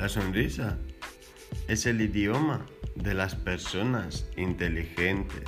La sonrisa es el idioma de las personas inteligentes.